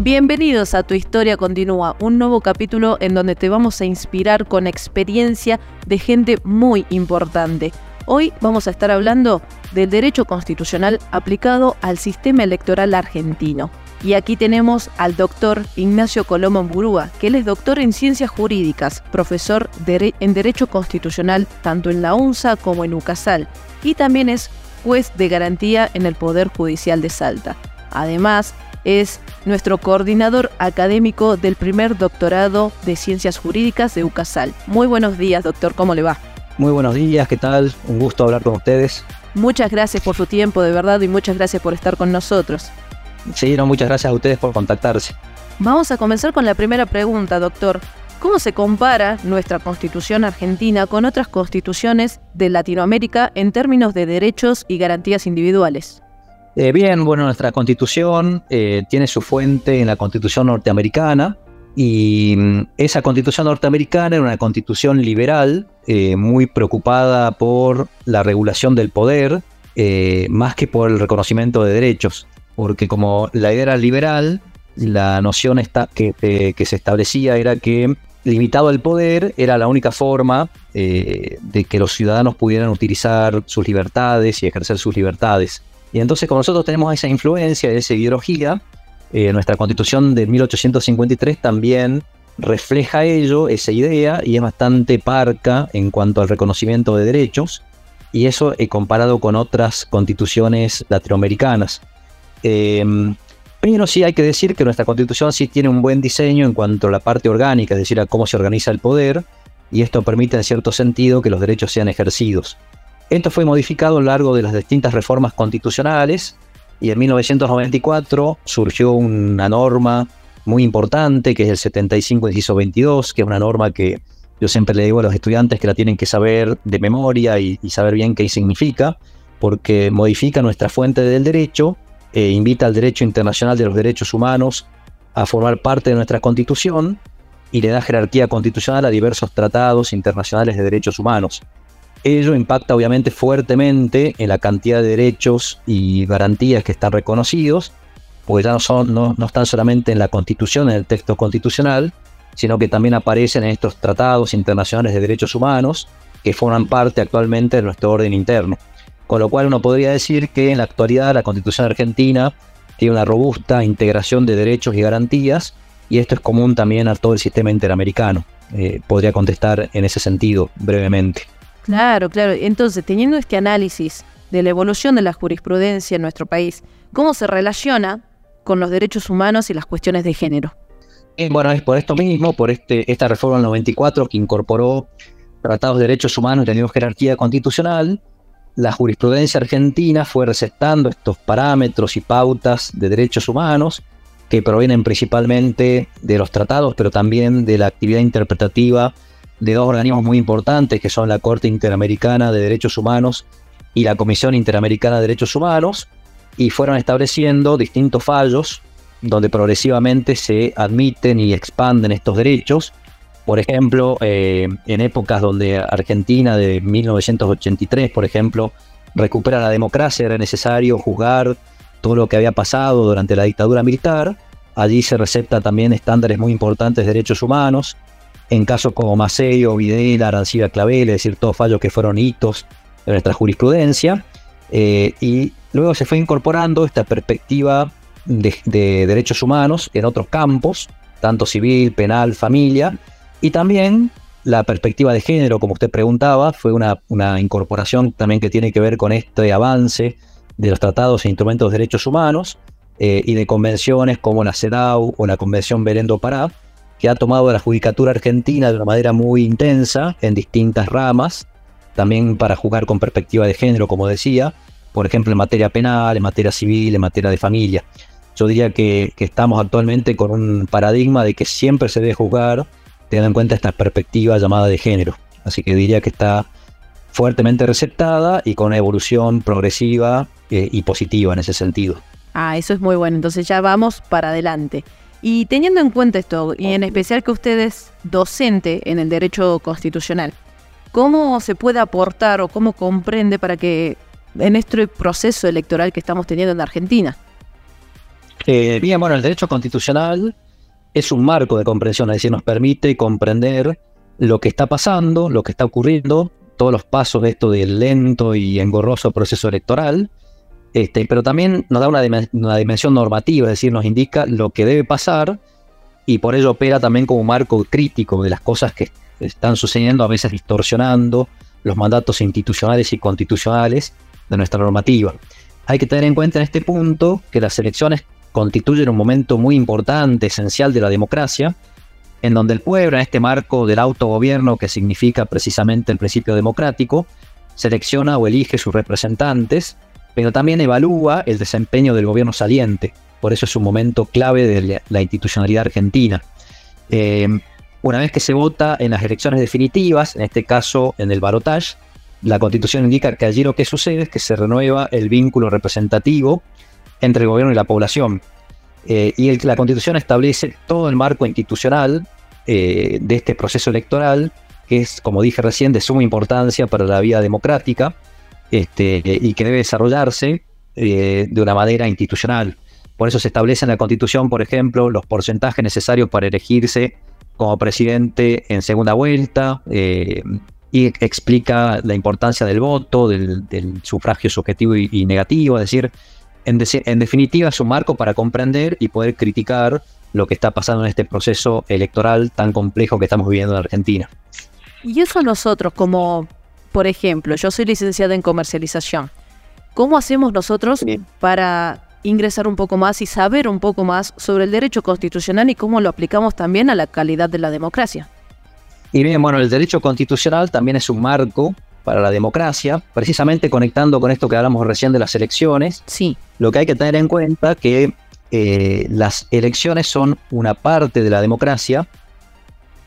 Bienvenidos a Tu Historia Continúa, un nuevo capítulo en donde te vamos a inspirar con experiencia de gente muy importante. Hoy vamos a estar hablando del derecho constitucional aplicado al sistema electoral argentino. Y aquí tenemos al doctor Ignacio Colombo Burúa, que él es doctor en ciencias jurídicas, profesor en Derecho Constitucional tanto en la UNSA como en UCASAL, y también es juez de garantía en el Poder Judicial de Salta. Además, es nuestro coordinador académico del primer doctorado de Ciencias Jurídicas de UCASAL. Muy buenos días, doctor, ¿cómo le va? Muy buenos días, ¿qué tal? Un gusto hablar con ustedes. Muchas gracias por su tiempo, de verdad, y muchas gracias por estar con nosotros. Sí, no, muchas gracias a ustedes por contactarse. Vamos a comenzar con la primera pregunta, doctor. ¿Cómo se compara nuestra constitución argentina con otras constituciones de Latinoamérica en términos de derechos y garantías individuales? Eh, bien, bueno, nuestra constitución eh, tiene su fuente en la constitución norteamericana y mm, esa constitución norteamericana era una constitución liberal eh, muy preocupada por la regulación del poder más que por el reconocimiento de derechos porque como la idea era liberal, la noción que, que, se establecía era que limitado el poder era la única forma de que los ciudadanos pudieran utilizar sus libertades y ejercer sus libertades. Y entonces como nosotros tenemos esa influencia, esa ideología, eh, nuestra constitución de 1853 también refleja ello, esa idea, y es bastante parca en cuanto al reconocimiento de derechos, y eso he comparado con otras constituciones latinoamericanas. Eh, pero sí hay que decir que nuestra constitución sí tiene un buen diseño en cuanto a la parte orgánica, es decir, a cómo se organiza el poder, y esto permite en cierto sentido que los derechos sean ejercidos. Esto fue modificado a lo largo de las distintas reformas constitucionales, y en 1994 surgió una norma muy importante, que es el 75 inciso 22, que es una norma que yo siempre le digo a los estudiantes que la tienen que saber de memoria y saber bien qué significa, porque modifica nuestra fuente del derecho eh, invita al derecho internacional de los derechos humanos a formar parte de nuestra constitución y le da jerarquía constitucional a diversos tratados internacionales de derechos humanos. Ello impacta obviamente fuertemente en la cantidad de derechos y garantías que están reconocidos, porque ya no, son, no, no están solamente en la constitución, en el texto constitucional, sino que también aparecen en estos tratados internacionales de derechos humanos que forman parte actualmente de nuestro orden interno. Con lo cual uno podría decir que en la actualidad la Constitución argentina tiene una robusta integración de derechos y garantías y esto es común también a todo el sistema interamericano. Eh, podría contestar en ese sentido brevemente. Claro, claro. Entonces, teniendo este análisis de la evolución de la jurisprudencia en nuestro país, ¿cómo se relaciona con los derechos humanos y las cuestiones de género? Eh, bueno, es por esto mismo, por este, esta reforma del 94 que incorporó tratados de derechos humanos y tenido jerarquía constitucional, la jurisprudencia argentina fue recetando estos parámetros y pautas de derechos humanos que provienen principalmente de los tratados, pero también de la actividad interpretativa de dos organismos muy importantes, que son la Corte Interamericana de Derechos Humanos y la Comisión Interamericana de Derechos Humanos, y fueron estableciendo distintos fallos donde progresivamente se admiten y expanden estos derechos por ejemplo, eh, en épocas donde Argentina de 1983, por ejemplo, recupera la democracia, era necesario juzgar todo lo que había pasado durante la dictadura militar. Allí se recepta también estándares muy importantes de derechos humanos. En casos como Maceo, Videla, Arancibia Clavel, es decir, todos fallos que fueron hitos de nuestra jurisprudencia. Eh, y luego se fue incorporando esta perspectiva de, de derechos humanos en otros campos, tanto civil, penal, familia, y también la perspectiva de género, como usted preguntaba, fue una, incorporación también que tiene que ver con este avance de los tratados e instrumentos de derechos humanos eh, y de convenciones como la CEDAW o la Convención Berendo Pará, que ha tomado la judicatura argentina de una manera muy intensa en distintas ramas, también para jugar con perspectiva de género, como decía, por ejemplo en materia penal, en materia civil, en materia de familia. Yo diría que, estamos actualmente con un paradigma de que siempre se debe juzgar teniendo en cuenta esta perspectiva llamada de género. Así que diría que está fuertemente receptada y con una evolución progresiva eh, y positiva en ese sentido. Ah, eso es muy bueno. Entonces ya vamos para adelante. Y teniendo en cuenta esto, y en especial que usted es docente en el derecho constitucional, ¿cómo se puede aportar o cómo comprende para que en este proceso electoral que estamos teniendo en Argentina? Eh, bien, bueno, el derecho constitucional es un marco de comprensión, es decir, nos permite comprender lo que está pasando, lo que está ocurriendo, todos los pasos de esto del lento y engorroso proceso electoral, este, pero también nos da una, dimensión normativa, es decir, nos indica lo que debe pasar y por ello opera también como marco crítico de las cosas que están sucediendo, a veces distorsionando los mandatos institucionales y constitucionales de nuestra normativa. Hay que tener en cuenta en este punto que las elecciones constituyen un momento muy importante, esencial de la democracia, en donde el pueblo, en este marco del autogobierno que significa precisamente el principio democrático, selecciona o elige sus representantes, pero también evalúa el desempeño del gobierno saliente. Por eso es un momento clave de la institucionalidad argentina. Eh, una vez que se vota en las elecciones definitivas, en este caso en el balotage, la constitución indica que allí lo que sucede es que se renueva el vínculo representativo entre el gobierno y la población. Eh, y la constitución establece todo el marco institucional eh, de este proceso electoral, que es, como dije recién, de suma importancia para la vida democrática este, y que debe desarrollarse eh, de una manera institucional. Por eso se establece en la constitución, por ejemplo, los porcentajes necesarios para elegirse como presidente en segunda vuelta y explica la importancia del voto, del, sufragio subjetivo y negativo, es decir, en, definitiva es un marco para comprender y poder criticar lo que está pasando en este proceso electoral tan complejo que estamos viviendo en Argentina. Y eso nosotros como, por ejemplo, yo soy licenciada en comercialización. ¿Cómo hacemos nosotros para ingresar un poco más y saber un poco más sobre el derecho constitucional y cómo lo aplicamos también a la calidad de la democracia? Y bien, bueno, el derecho constitucional también es un marco para la democracia, precisamente conectando con esto que hablamos recién de las elecciones. Sí. Lo que hay que tener en cuenta que eh, las elecciones son una parte de la democracia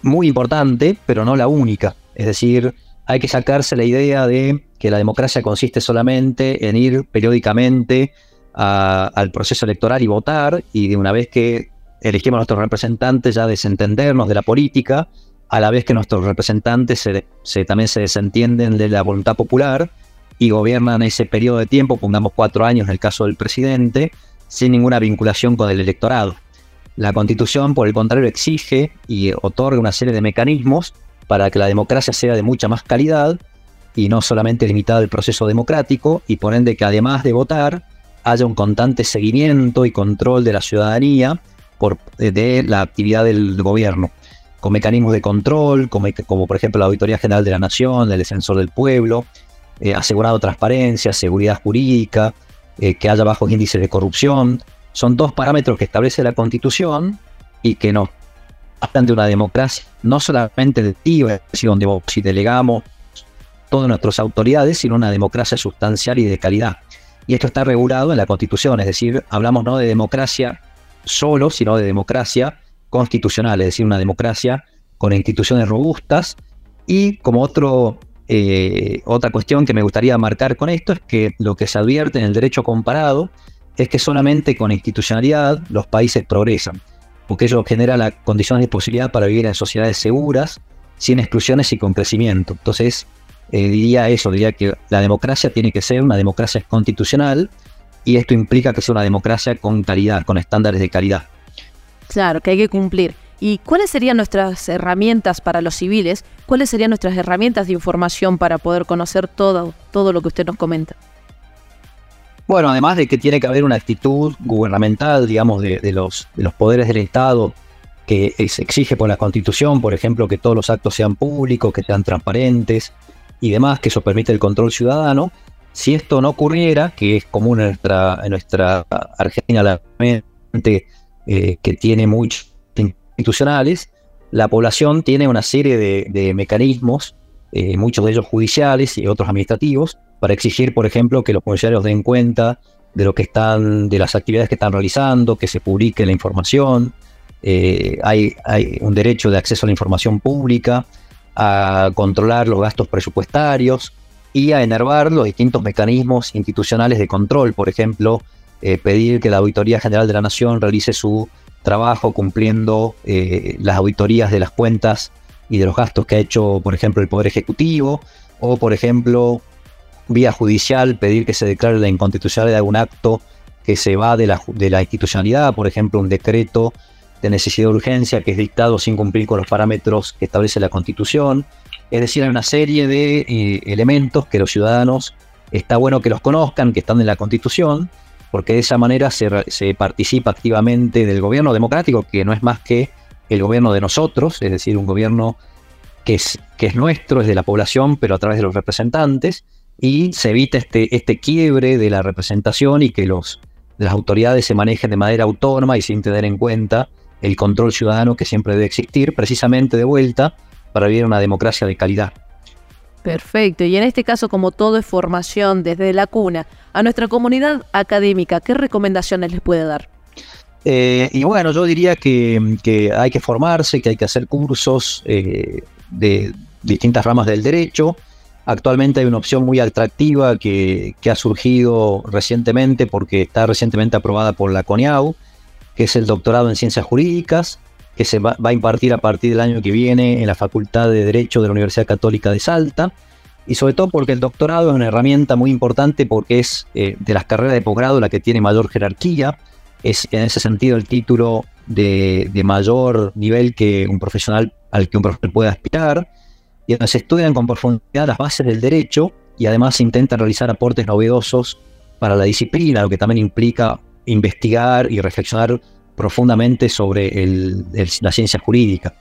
muy importante, pero no la única. Es decir, hay que sacarse la idea de que la democracia consiste solamente en ir periódicamente al proceso electoral y votar, y de una vez que elegimos a nuestros representantes ya desentendernos de la política a la vez que nuestros representantes se, también se desentienden de la voluntad popular y gobiernan ese periodo de tiempo, pongamos cuatro años en el caso del presidente, sin ninguna vinculación con el electorado. La constitución, por el contrario, exige y otorga una serie de mecanismos para que la democracia sea de mucha más calidad y no solamente limitada al proceso democrático, y por ende que además de votar, haya un constante seguimiento y control de la ciudadanía por, de la actividad del gobierno con mecanismos de control, como, como, por ejemplo la Auditoría General de la Nación, el Defensor del Pueblo, eh, asegurando transparencia, seguridad jurídica, eh, que haya bajos índices de corrupción. Son dos parámetros que establece la Constitución y que nos hablan de una democracia no solamente electiva, donde si delegamos todas nuestras autoridades, sino una democracia sustancial y de calidad. Y esto está regulado en la Constitución, es decir, hablamos no de democracia solo, sino de democracia constitucional, es decir, una democracia con instituciones robustas. Y como otro, eh, otra cuestión que me gustaría marcar con esto es que lo que se advierte en el derecho comparado es que solamente con institucionalidad los países progresan, porque ello genera las condiciones de posibilidad para vivir en sociedades seguras, sin exclusiones y con crecimiento. Entonces, eh, diría eso, diría que la democracia tiene que ser una democracia constitucional y esto implica que sea una democracia con calidad, con estándares de calidad. Claro, que hay que cumplir. ¿Y cuáles serían nuestras herramientas para los civiles? ¿Cuáles serían nuestras herramientas de información para poder conocer todo, todo lo que usted nos comenta? Bueno, además de que tiene que haber una actitud gubernamental, digamos, de, los, de los poderes del Estado que se exige por la Constitución, por ejemplo, que todos los actos sean públicos, que sean transparentes y demás, que eso permite el control ciudadano. Si esto no ocurriera, que es común en nuestra, en nuestra Argentina, la eh, que tiene muchos institucionales, la población tiene una serie de, mecanismos, eh, muchos de ellos judiciales y otros administrativos, para exigir, por ejemplo, que los funcionarios den cuenta de lo que están, de las actividades que están realizando, que se publique la información. Eh, hay, un derecho de acceso a la información pública, a controlar los gastos presupuestarios y a enervar los distintos mecanismos institucionales de control, por ejemplo, eh, pedir que la Auditoría General de la Nación realice su trabajo cumpliendo eh, las auditorías de las cuentas y de los gastos que ha hecho, por ejemplo, el Poder Ejecutivo, o, por ejemplo, vía judicial, pedir que se declare la inconstitucionalidad de algún acto que se va de la, de la institucionalidad, por ejemplo, un decreto de necesidad de urgencia que es dictado sin cumplir con los parámetros que establece la Constitución. Es decir, hay una serie de eh, elementos que los ciudadanos está bueno que los conozcan, que están en la Constitución, porque de esa manera se, se participa activamente del gobierno democrático, que no es más que el gobierno de nosotros, es decir, un gobierno que es, que es nuestro, es de la población, pero a través de los representantes, y se evita este, este quiebre de la representación y que los, las autoridades se manejen de manera autónoma y sin tener en cuenta el control ciudadano que siempre debe existir, precisamente de vuelta, para vivir una democracia de calidad. Perfecto, y en este caso, como todo es formación desde la cuna, a nuestra comunidad académica, ¿qué recomendaciones les puede dar? Eh, y bueno, yo diría que, hay que formarse, que hay que hacer cursos eh, de distintas ramas del derecho. Actualmente hay una opción muy atractiva que, ha surgido recientemente porque está recientemente aprobada por la CONIAU, que es el doctorado en ciencias jurídicas, que se va, a impartir a partir del año que viene en la Facultad de Derecho de la Universidad Católica de Salta. Y sobre todo porque el doctorado es una herramienta muy importante porque es eh, de las carreras de posgrado la que tiene mayor jerarquía es en ese sentido el título de, mayor nivel que un profesional al que un profesional puede aspirar, y donde se estudian con profundidad las bases del derecho y además se intentan realizar aportes novedosos para la disciplina, lo que también implica investigar y reflexionar profundamente sobre la ciencia jurídica.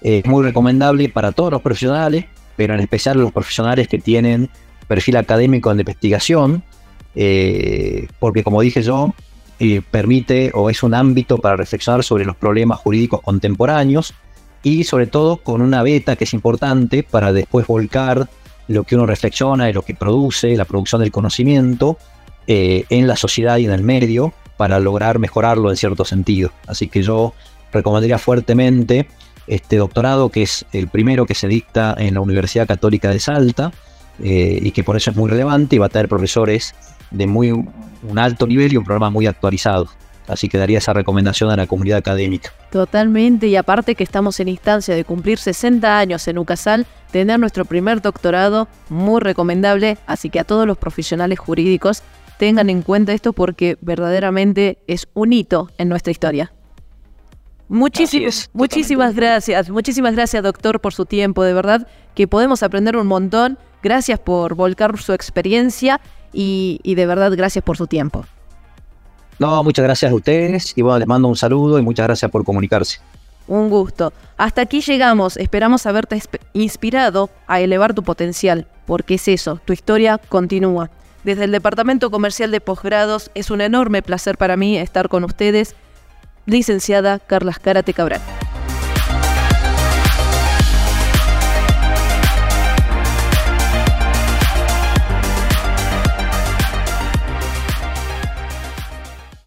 Es muy recomendable para todos los profesionales, pero en especial los profesionales que tienen perfil académico en investigación, eh, porque como dije yo, permite o es un ámbito para reflexionar sobre los problemas jurídicos contemporáneos y sobre todo con una beta que es importante para después volcar lo que uno reflexiona y lo que produce, la producción del conocimiento eh, en la sociedad y en el medio para lograr mejorarlo en cierto sentido. Así que yo recomendaría fuertemente este doctorado que es el primero que se dicta en la Universidad Católica de Salta eh, y que por eso es muy relevante y va a tener profesores de muy un alto nivel y un programa muy actualizado. Así que daría esa recomendación a la comunidad académica. Totalmente, y aparte que estamos en instancia de cumplir 60 años en UCASAL, tener nuestro primer doctorado, muy recomendable, así que a todos los profesionales jurídicos tengan en cuenta esto porque verdaderamente es un hito en nuestra historia. Muchísimas, muchísimas gracias, muchísimas gracias doctor por su tiempo, de verdad que podemos aprender un montón. Gracias por volcar su experiencia y, de verdad gracias por su tiempo. No, muchas gracias a ustedes y bueno, les mando un saludo y muchas gracias por comunicarse. Un gusto. Hasta aquí llegamos. Esperamos haberte inspirado a elevar tu potencial, porque es eso, tu historia continúa. Desde el Departamento Comercial de Posgrados es un enorme placer para mí estar con ustedes, licenciada Carla Cárate Cabral.